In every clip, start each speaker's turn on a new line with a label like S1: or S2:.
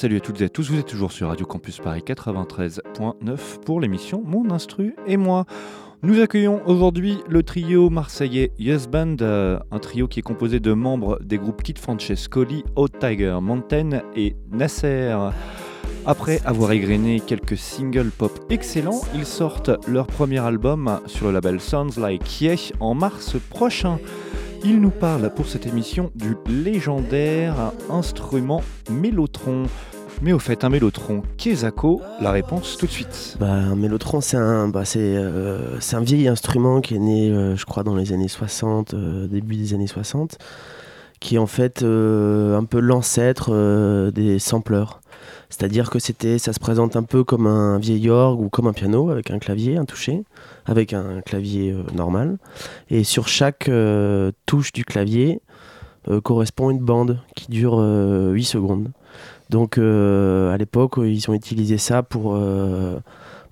S1: Salut à toutes et à tous, vous êtes toujours sur Radio Campus Paris 93.9 pour l'émission Mon Instru et moi. Nous accueillons aujourd'hui le trio marseillais Yes Band, euh, un trio qui est composé de membres des groupes Kid Francescoli, Old Tiger, Mountain et Nasser. Après avoir égrené quelques singles pop excellents, ils sortent leur premier album sur le label Sounds Like Yeah en mars prochain. Ils nous parlent pour cette émission du légendaire instrument mélotron. Mais au fait, un mélotron, Kezako, la réponse tout de suite.
S2: Bah, un mélotron, c'est un, bah, euh, c'est un vieil instrument qui est né, euh, je crois, dans les années 60, euh, début des années 60, qui est en fait un peu l'ancêtre des sampleurs. C'est-à-dire que c'était, ça se présente un peu comme un vieil orgue ou comme un piano avec un clavier, un toucher, avec un clavier euh, normal. Et sur chaque euh, touche du clavier euh, correspond une bande qui dure euh, 8 secondes. Donc à l'époque, ils ont utilisé ça pour,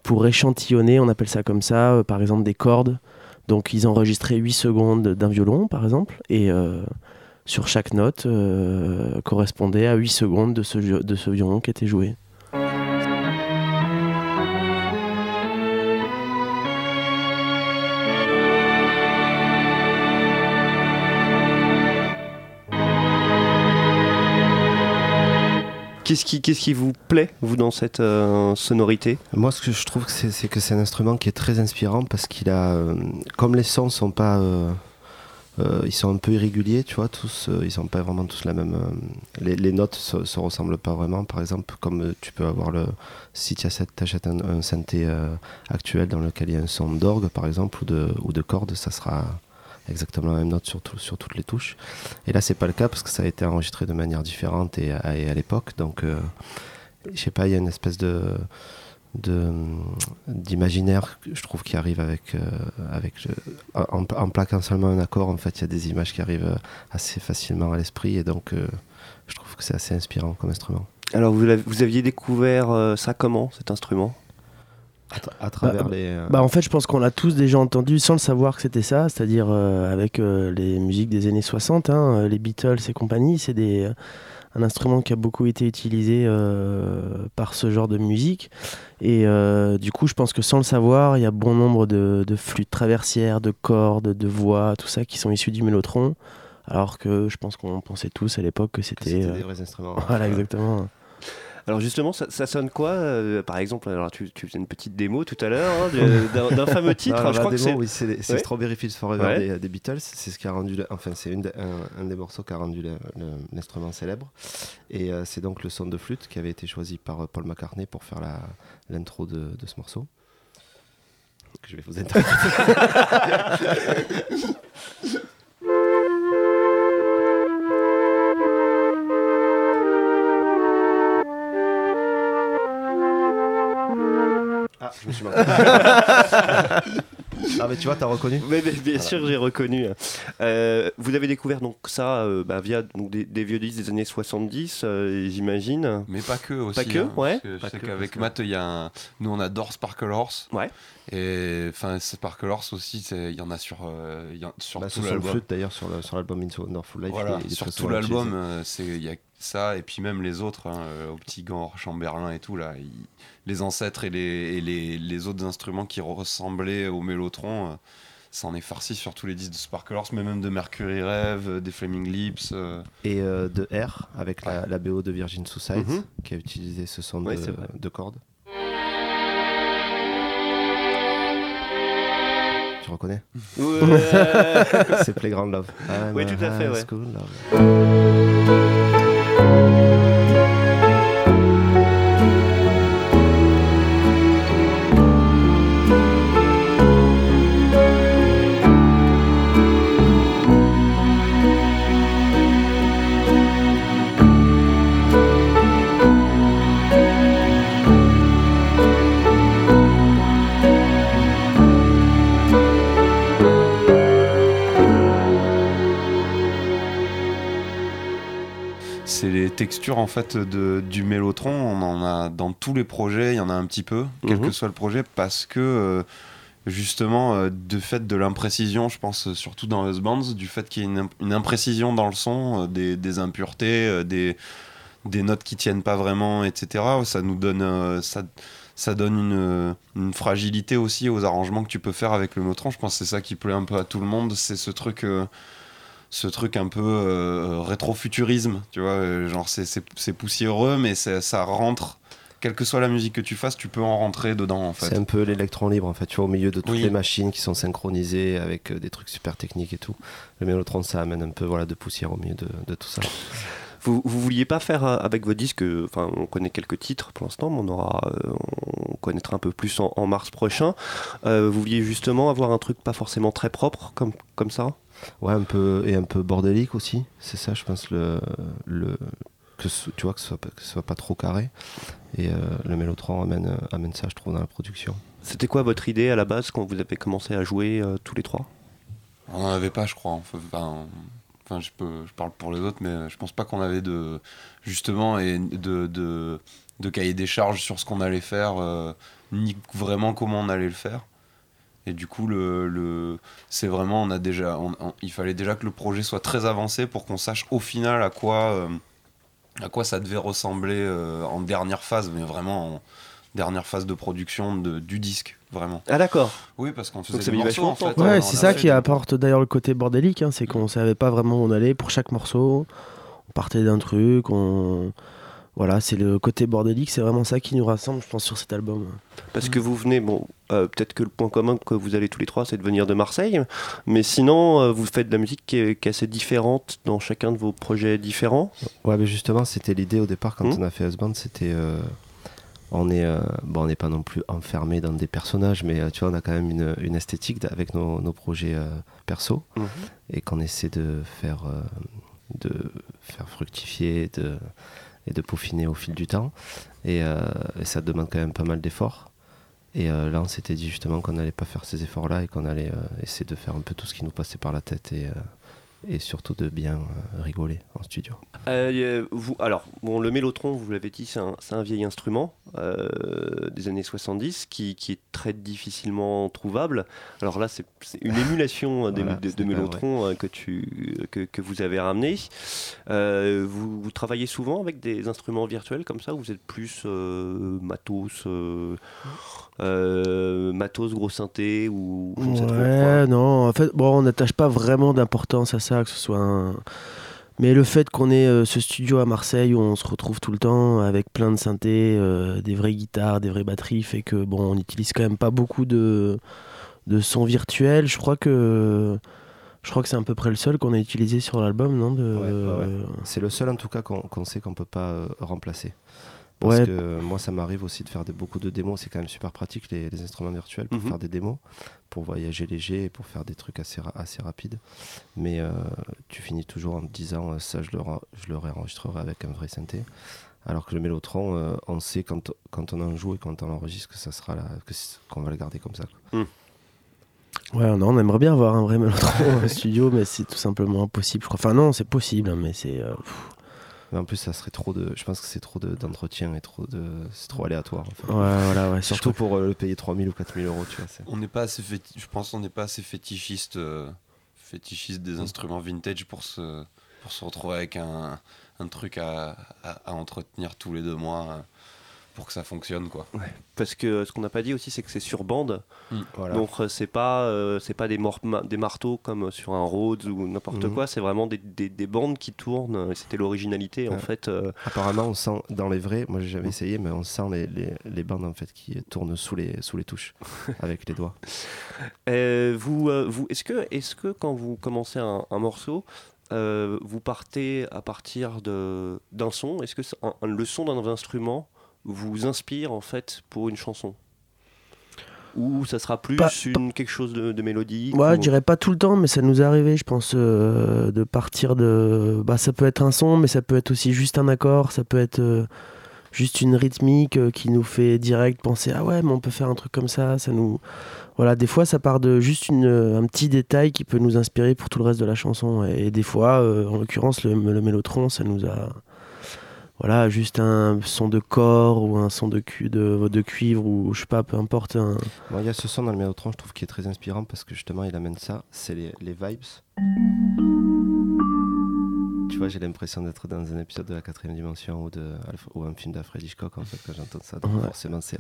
S2: pour échantillonner, on appelle ça comme ça, par exemple des cordes. Donc ils enregistraient 8 secondes d'un violon, par exemple, et sur chaque note euh, correspondait à 8 secondes de ce, de ce violon qui était joué.
S3: Qu'est-ce qui, qu'est-ce qui vous plaît, vous, dans cette euh, sonorité?
S4: Moi, ce que je trouve, c'est que c'est un instrument qui est très inspirant parce qu'il a, euh, comme les sons sont pas, euh, euh, ils sont un peu irréguliers, tu vois, tous, euh, ils sont pas vraiment tous la même. euh, les, notes se, se ressemblent pas vraiment. Par exemple, comme tu peux avoir le, si tu achètes un, synthé actuel dans lequel il y a un son d'orgue, par exemple, ou de, ou de cordes, ça sera exactement la même note sur, tout- sur toutes les touches. Et là, c'est pas le cas parce que ça a été enregistré de manière différente et à, et à l'époque. Donc, je sais pas, il y a une espèce de d'imaginaire je trouve qui arrive avec euh, avec le- en, en plaquant seulement un accord en fait il y a des images qui arrivent assez facilement à l'esprit et donc euh, je trouve que c'est assez inspirant comme instrument.
S3: Alors, vous, vous aviez découvert euh, ça comment, cet instrument?
S4: À, tra- à travers
S2: Bah,
S4: les euh,
S2: Bah en fait je pense qu'on l'a tous déjà entendu sans le savoir que c'était ça, c'est-à-dire euh, avec euh, les musiques des années 60, hein, les Beatles et compagnie, c'est des, euh, un instrument qui a beaucoup été utilisé euh, par ce genre de musique. Et euh, du coup je pense que sans le savoir, il y a bon nombre de, de flûtes traversières, de cordes, de voix, tout ça qui sont issus du mélotron. Alors que je pense qu'on pensait tous à l'époque que c'était...
S4: c'était
S2: euh,
S4: des vrais instruments
S2: Voilà exactement.
S3: Alors justement, ça, ça sonne quoi euh, Par exemple, alors tu, tu faisais une petite démo tout à l'heure hein, d'un fameux titre.
S4: Non,
S3: je crois que c'est
S4: oui,
S3: Ouais.
S4: Strawberry Fields Forever
S3: Ouais.
S4: des, des Beatles. C'est ce qui a rendu, enfin c'est un, un des morceaux qui a rendu l'instrument célèbre. Et euh, c'est donc le son de flûte qui avait été choisi par euh, Paul McCartney pour faire l'intro de, de ce morceau. Que je vais vous interpréter. Ah, je me suis marqué. ah, mais tu vois, t'as reconnu
S3: Mais, mais bien sûr, j'ai reconnu. Euh, vous avez découvert donc ça euh, bah, via donc, des, des vieux disques des années 70, euh, j'imagine.
S5: Mais pas que aussi.
S3: Pas que,
S5: hein,
S3: ouais.
S5: parce que Je
S4: Pas
S5: sais
S4: que,
S5: qu'avec Matt, il y a un... nous on adore Sparkle Horse.
S3: Ouais.
S5: Et enfin, Sparkle Horse aussi, il y en a sur, euh, il y en- sur
S4: Bah,
S5: tout l'album.
S4: d'ailleurs sur l'album Into Wonderful Life.
S5: Voilà, sur tout l'album, euh, il y a ça et puis même les autres, hein, au petit gant, Chamberlain et tout là, ils- les ancêtres et les, et les, les autres instruments qui ressemblaient au mélotron, euh, ça en est farci sur tous les disques de Sparkle Horse, mais même de Mercury Rev, euh, des Flaming Lips. euh,
S4: Et euh, de R avec la, la BO de Virgin Suicide
S3: Mhm.
S4: qui a utilisé ce son
S3: Ouais,
S4: de, de cordes. Tu reconnais?
S3: Ouais.
S4: C'est Playground Love. I'm
S3: Oui, tout à fait, ouais.
S5: Texture en fait de, du mélotron, on en a dans tous les projets, il y en a un petit peu, quel
S3: Mhm.
S5: que soit le projet, parce que euh, justement, euh, de fait de l'imprécision, je pense surtout dans Us Bands, du fait qu'il y ait une, imp- une imprécision dans le son, euh, des, des impuretés, euh, des, des notes qui tiennent pas vraiment, etc. Ça nous donne, ça, ça donne une, une fragilité aussi aux arrangements que tu peux faire avec le mélotron. Je pense que c'est ça qui plaît un peu à tout le monde, c'est ce truc. Ce truc un peu euh, rétro-futurisme, tu vois, euh, genre c'est- c'est c'est poussiéreux, mais c'est- ça rentre, quelle que soit la musique que tu fasses, tu peux en rentrer dedans en
S4: C'est
S5: fait.
S4: un peu l'électron libre en fait, tu vois, au milieu de toutes
S5: Oui.
S4: les machines qui sont synchronisées avec euh, des trucs super techniques et tout. Le mélotron, ça amène un peu voilà, de poussière au milieu de, de tout ça.
S3: Vous, vous vouliez pas faire euh, avec vos disques, enfin on connaît quelques titres pour l'instant, mais on aura, euh, on connaîtra un peu plus en, en mars prochain. Euh, vous vouliez justement avoir un truc pas forcément très propre comme, comme ça?
S4: Ouais, un peu, et un peu bordélique aussi, c'est ça, je pense, le, le, que ce, tu vois, que ce, soit, pas- que ce soit pas trop carré. Et euh, le mélotron amène, euh, amène ça, je trouve, dans la production.
S3: C'était quoi votre idée à la base quand vous avez commencé à jouer euh, tous les trois?
S5: On n'en avait pas, je crois. Enfin, Enfin, enfin, je, peux, je parle pour les autres, mais je pense pas qu'on avait de justement et de, de, de cahier des charges sur ce qu'on allait faire, euh, ni vraiment comment on allait le faire. Et du coup, le, le, c'est vraiment, on a déjà, on- on- il fallait déjà que le projet soit très avancé pour qu'on sache au final à quoi, euh, à quoi ça devait ressembler euh, en dernière phase, mais vraiment en dernière phase de production de, du disque, vraiment.
S3: Ah d'accord.
S5: Oui, parce qu'on faisait des morceaux en fait.
S2: Ouais, c'est ça qui apporte d'ailleurs le côté bordélique, hein, c'est qu'on savait pas vraiment où on allait pour chaque morceau. On partait d'un truc, on. Voilà, c'est le côté bordélique, c'est vraiment ça qui nous rassemble, je pense, sur cet album.
S3: Parce que vous venez, bon, euh, peut-être que le point commun que vous avez tous les trois, c'est de venir de Marseille, mais sinon, euh, vous faites de la musique qui est, qui est assez différente dans chacun de vos projets différents.
S4: Ouais, mais justement, c'était l'idée au départ quand
S3: Mhm.
S4: on a fait Husband, c'était. euh, on est, euh, bon, on n'est pas non plus enfermé dans des personnages, mais euh, tu vois, on a quand même une, une esthétique avec nos, nos projets euh, perso et qu'on essaie de faire, euh, de faire fructifier de, et de peaufiner au fil du temps. Et, euh, et ça demande quand même pas mal d'efforts. Et euh, là, on s'était dit justement qu'on n'allait pas faire ces efforts-là et qu'on allait euh, essayer de faire un peu tout ce qui nous passait par la tête et, et surtout de bien euh, rigoler en studio.
S3: Euh, vous, alors, bon, le mélotron, vous l'avez dit, c'est un, un vieil instrument euh, des années 70 qui, qui est très difficilement trouvable. Alors là, c'est une émulation
S4: Voilà,
S3: de,
S4: pas
S3: mélotron euh, que, tu, que, que vous avez ramené. Euh, vous, vous travaillez souvent avec des instruments virtuels comme ça ou vous êtes plus euh, matos, euh, matos, gros synthé ou je ne sais trop quoi
S2: Ouais, non, en fait, bon, on n'attache pas vraiment d'importance à ça, que ce soit un. Mais le fait qu'on ait euh, ce studio à Marseille où on se retrouve tout le temps avec plein de synthés, euh, des vraies guitares, des vraies batteries, fait que bon, on n'utilise quand même pas beaucoup de, de sons virtuels. Je crois que je crois que c'est à peu près le seul qu'on a utilisé sur l'album, non de,
S4: Ouais, ouais, ouais. C'est le seul en tout cas qu'on sait qu'on peut pas remplacer. Parce
S2: Ouais.
S4: que euh, moi ça m'arrive aussi de faire des- beaucoup de démos, c'est quand même super pratique les, les instruments virtuels pour
S3: Mhm.
S4: faire des démos, pour voyager léger et pour faire des trucs assez, ra- assez rapides. Mais euh, tu finis toujours en te disant euh, ça je le, je le réenregistrerai avec un vrai synthé. Alors que le mélotron, euh, on sait quand, quand on en joue et quand on l'enregistre que ça sera qu'on va le garder comme ça. quoi.
S2: Ouais, non, on aimerait bien avoir un vrai mélotron au studio, mais c'est tout simplement impossible. Je crois. Enfin non, c'est possible, hein, mais c'est. euh,
S4: en plus ça serait trop de, je pense que c'est trop de- d'entretien et trop de, c'est trop aléatoire. en fait.
S2: ouais, voilà, ouais.
S4: Surtout pour euh, le payer 3000 ou 4000 euros, tu vois.
S5: On n'est pas assez féti- je pense qu'on n'est pas assez fétichiste, euh, fétichiste des instruments vintage pour se, pour se retrouver avec un, un truc à, à- à entretenir tous les deux mois euh, pour que ça fonctionne quoi.
S3: Parce que ce qu'on n'a pas dit aussi, c'est que c'est sur bande.
S4: Voilà.
S3: Donc euh, c'est pas euh, c'est pas des, mor- ma- des marteaux comme sur un Rhodes ou n'importe
S4: Mhm.
S3: quoi, c'est vraiment des, des, des bandes qui tournent. et C'était l'originalité en fait. euh.
S4: Apparemment, on sent dans les vrais, moi j'ai jamais essayé, mais on sent les, les, les bandes en fait qui tournent sous les, sous les touches avec les doigts.
S3: Euh, vous euh, vous est-ce que est-ce que quand vous commencez un, un morceau euh, vous partez à partir de d'un son? Est-ce que c'est un- un- le son d'un instrument vous inspire en fait pour une chanson? Ou ça sera plus
S2: Pas-
S3: une, quelque chose de, de mélodique
S2: Ouais,
S3: ou-
S2: je dirais pas tout le temps, mais ça nous est arrivé, je pense, euh, de partir de. Bah, ça peut être un son, mais ça peut être aussi juste un accord, ça peut être euh, juste une rythmique euh, qui nous fait direct penser ah ouais, mais on peut faire un truc comme ça. Ça nous. Voilà, des fois, ça part de juste une, un petit détail qui peut nous inspirer pour tout le reste de la chanson. Et, des fois, en l'occurrence, le, le mélotron, ça nous a. voilà, juste un son de corps ou un son de, cu- de, de cuivre ou je sais pas, peu importe. un-
S4: il y a ce son dans le Mélotron, je trouve qui est très inspirant parce que justement, il amène ça. C'est les, les vibes. Tu vois, j'ai l'impression d'être dans un épisode de la quatrième dimension ou, de, ou un film d'Alfred Hitchcock en fait quand j'entends ça. Donc
S2: Ouais.
S4: forcément, c'est,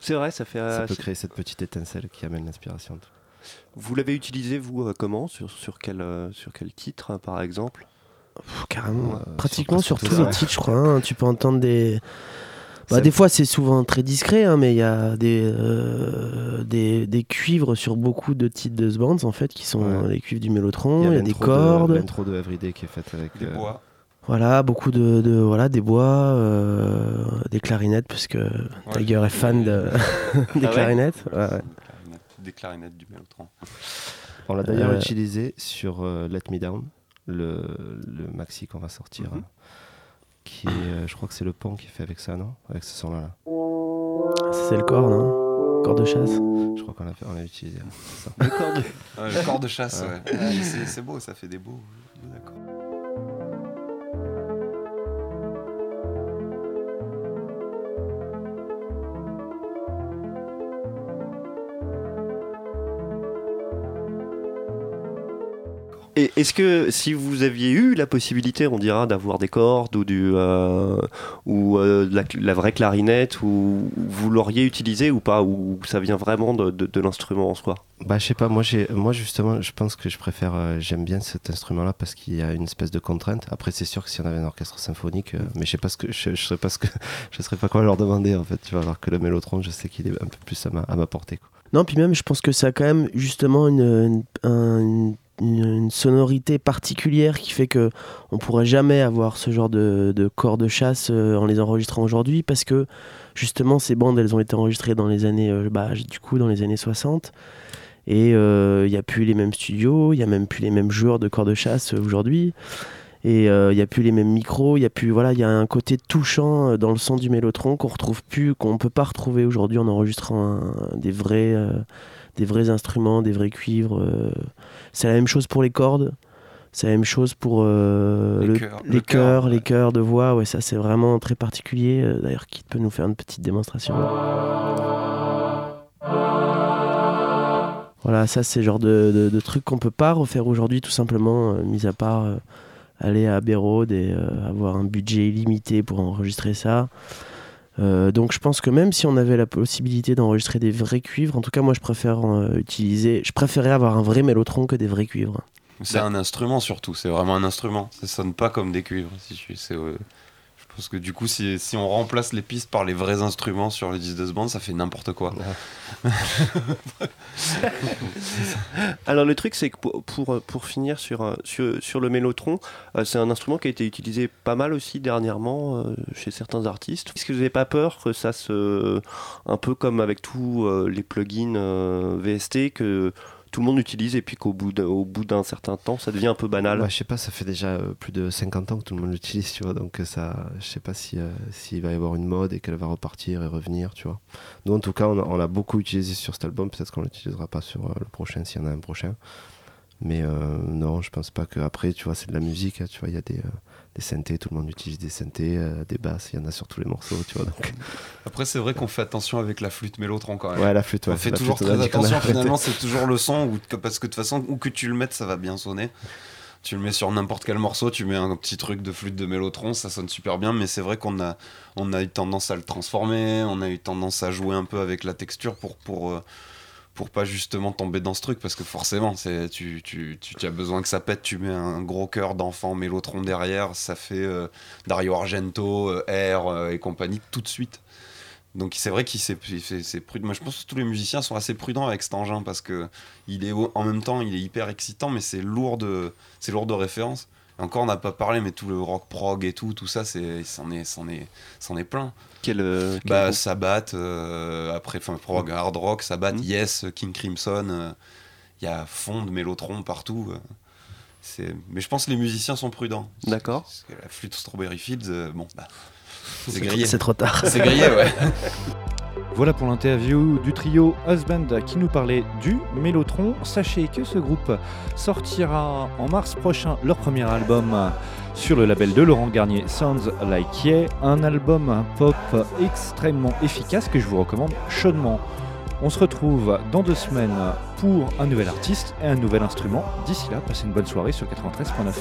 S3: C'est vrai, ça fait.
S4: ça
S3: euh,
S4: peut créer cette petite étincelle qui amène l'inspiration.
S3: Vous l'avez utilisé vous euh, comment? Sur, sur quel euh, sur quel titre hein, par exemple?
S2: Pff, carrément,
S4: Ouais,
S2: pratiquement
S4: sur
S2: tous les
S4: ouais.
S2: titres, je crois. hein. Tu peux entendre des. Bah, des fois, c'est souvent très discret, hein, mais il y a des, euh, des, des cuivres sur beaucoup de titres de ce band, en fait, qui sont
S4: Ouais.
S2: les cuivres du Mélotron. Il y a, des
S4: de-
S2: cordes.
S4: L'intro de Everyday qui est faite avec.
S5: Les
S4: euh,
S5: bois.
S2: Voilà, beaucoup de, de- voilà, des bois, euh, des clarinettes, parce que Tiger est fan de, des
S3: ouais
S2: clarinettes. Ouais, ouais.
S5: Des clarinettes- Des clarinettes du Mélotron.
S4: On l'a d'ailleurs
S2: Euh,
S4: utilisé sur euh, Let Me Down, le, le maxi qu'on va sortir.
S3: Mhm.
S4: hein, qui est, euh, je crois que c'est le pont qui est fait avec ça, non? Avec ce son-là. là.
S2: C'est le corps, non? Corps de chasse?
S4: Je crois qu'on l'a fait- on l'a utilisé. hein, c'est ça.
S5: Ouais, le corps de chasse,
S4: Ouais.
S5: ouais. Ouais, c'est c'est beau, ça fait des beaux. D'accord.
S3: Et est-ce que si vous aviez eu la possibilité, on dira, d'avoir des cordes ou du euh, ou euh, de la, la vraie clarinette, ou vous l'auriez utilisé ou pas, ou ça vient vraiment de, de- de l'instrument en soi?
S4: Bah, je sais pas, moi, j'ai, moi justement, je pense que je préfère, euh, j'aime bien cet instrument-là parce qu'il y a une espèce de contrainte. Après, c'est sûr que si on avait un orchestre symphonique, euh, mais je sais pas ce que, je, je sais pas ce que, je sais pas quoi leur demander en fait, tu vois, alors que le mélotron, je sais qu'il est un peu plus à ma, à ma portée. quoi.
S2: Non, puis même, je pense que ça a quand même justement une, une, un- une- une sonorité particulière qui fait que on pourrait jamais avoir ce genre de, de corps de chasse euh, en les enregistrant aujourd'hui parce que justement ces bandes elles ont été enregistrées dans les années euh, bah, du coup dans les années 60 et euh, il n'y a plus les mêmes studios, il n'y a même plus les mêmes joueurs de corps de chasse aujourd'hui. Et il n'y a plus les mêmes micros, il y a plus voilà, il y a un côté touchant dans le son du mélotron qu'on retrouve plus, qu'on peut pas retrouver aujourd'hui en enregistrant des vrais des vrais instruments, des vrais cuivres. euh. C'est la même chose pour les cordes. C'est la même chose pour euh,
S5: Les
S2: le-
S5: chœurs,
S2: les
S5: le
S2: les chœurs de voix. Ouais, ça c'est vraiment très particulier. Euh, D'ailleurs, qui peut nous faire une petite démonstration Voilà, ça c'est le genre de, de, de truc qu'on peut pas refaire aujourd'hui, tout simplement, euh, mis à part euh, aller à Road et avoir un budget illimité pour enregistrer ça. Euh, donc je pense que même si on avait la possibilité d'enregistrer des vrais cuivres, en tout cas moi je préfère euh, utiliser, je préférais avoir un vrai mélotron que des vrais cuivres.
S5: C'est un instrument surtout, c'est vraiment un instrument. Ça sonne pas comme des cuivres. Si je, c'est, euh, pense que du coup, si, si on remplace les pistes par les vrais instruments sur les disques de ce band, ça fait n'importe quoi.
S3: Alors le truc c'est que pour, pour, pour finir sur, euh, sur, sur le mélotron, euh, c'est un instrument qui a été utilisé pas mal aussi dernièrement euh, chez certains artistes. Est-ce que vous n'avez pas peur que ça se... un peu comme avec tous euh, les plugins euh, VST, que tout le monde utilise et puis qu'au bout d'un certain temps ça devient un peu banal
S4: Bah, je sais pas, ça fait déjà euh, plus de 50 ans que tout le monde l'utilise, tu vois, donc euh, ça, je sais pas si, euh, s'il va y avoir une mode et qu'elle va repartir et revenir, tu vois. Nous, en tout cas, on a, on a beaucoup utilisé sur cet album, peut-être qu'on l'utilisera pas sur euh, le prochain, s'il y en a un prochain. Mais non, je pense pas que après, tu vois, c'est de la musique, hein, tu vois, il y a des, des synthés, tout le monde utilise des synthés, euh, des basses, il y en a sur tous les morceaux, tu vois, donc...
S5: Après, c'est vrai qu'on fait attention avec la flûte mélotron quand même.
S4: Ouais, la flûte, ouais.
S5: on fait toujours
S4: flûte,
S5: très attention. Finalement, c'est toujours le son, parce que de toute façon, où que tu le mettes, ça va bien sonner. Tu le mets sur n'importe quel morceau, tu mets un petit truc de flûte de mélotron, ça sonne super bien, mais c'est vrai qu'on a, on a eu tendance à le transformer, on a eu tendance à jouer un peu avec la texture pour, pour, euh, pour pas justement tomber dans ce truc, parce que forcément, c'est, tu, tu, as besoin que ça pète, tu mets un gros cœur d'enfant mélotron derrière, ça fait euh, Dario Argento, euh, Air euh, et compagnie tout de suite. Donc c'est vrai qu'il s'est- prudent. Moi je pense que tous les musiciens sont assez prudents avec cet engin parce que il est en même temps il est hyper excitant mais c'est lourd de c'est lourd de références. Et encore on n'a pas parlé mais tout le rock prog et tout tout ça c'est c'en est c'en est c'en est plein.
S3: Quel, euh, quel
S5: Bah Sabbath euh, après enfin prog hard rock Sabbath
S3: Mhm.
S5: Yes King Crimson euh, il y a fond de mélotron partout. euh. C'est mais je pense que les musiciens sont prudents.
S3: D'accord.
S5: Parce que la flûte Strawberry Fields euh, bon bah c'est grillé.
S2: C'est trop tard.
S5: C'est grillé ouais.
S1: Voilà pour l'interview du trio Husband qui nous parlait du Mélotron. Sachez que ce groupe sortira en mars prochain leur premier album sur le label de Laurent Garnier, Sounds Like Yeah, un album pop extrêmement efficace que je vous recommande chaudement. On se retrouve dans deux semaines pour un nouvel artiste et un nouvel instrument. D'ici là, passez une bonne soirée sur 93.9.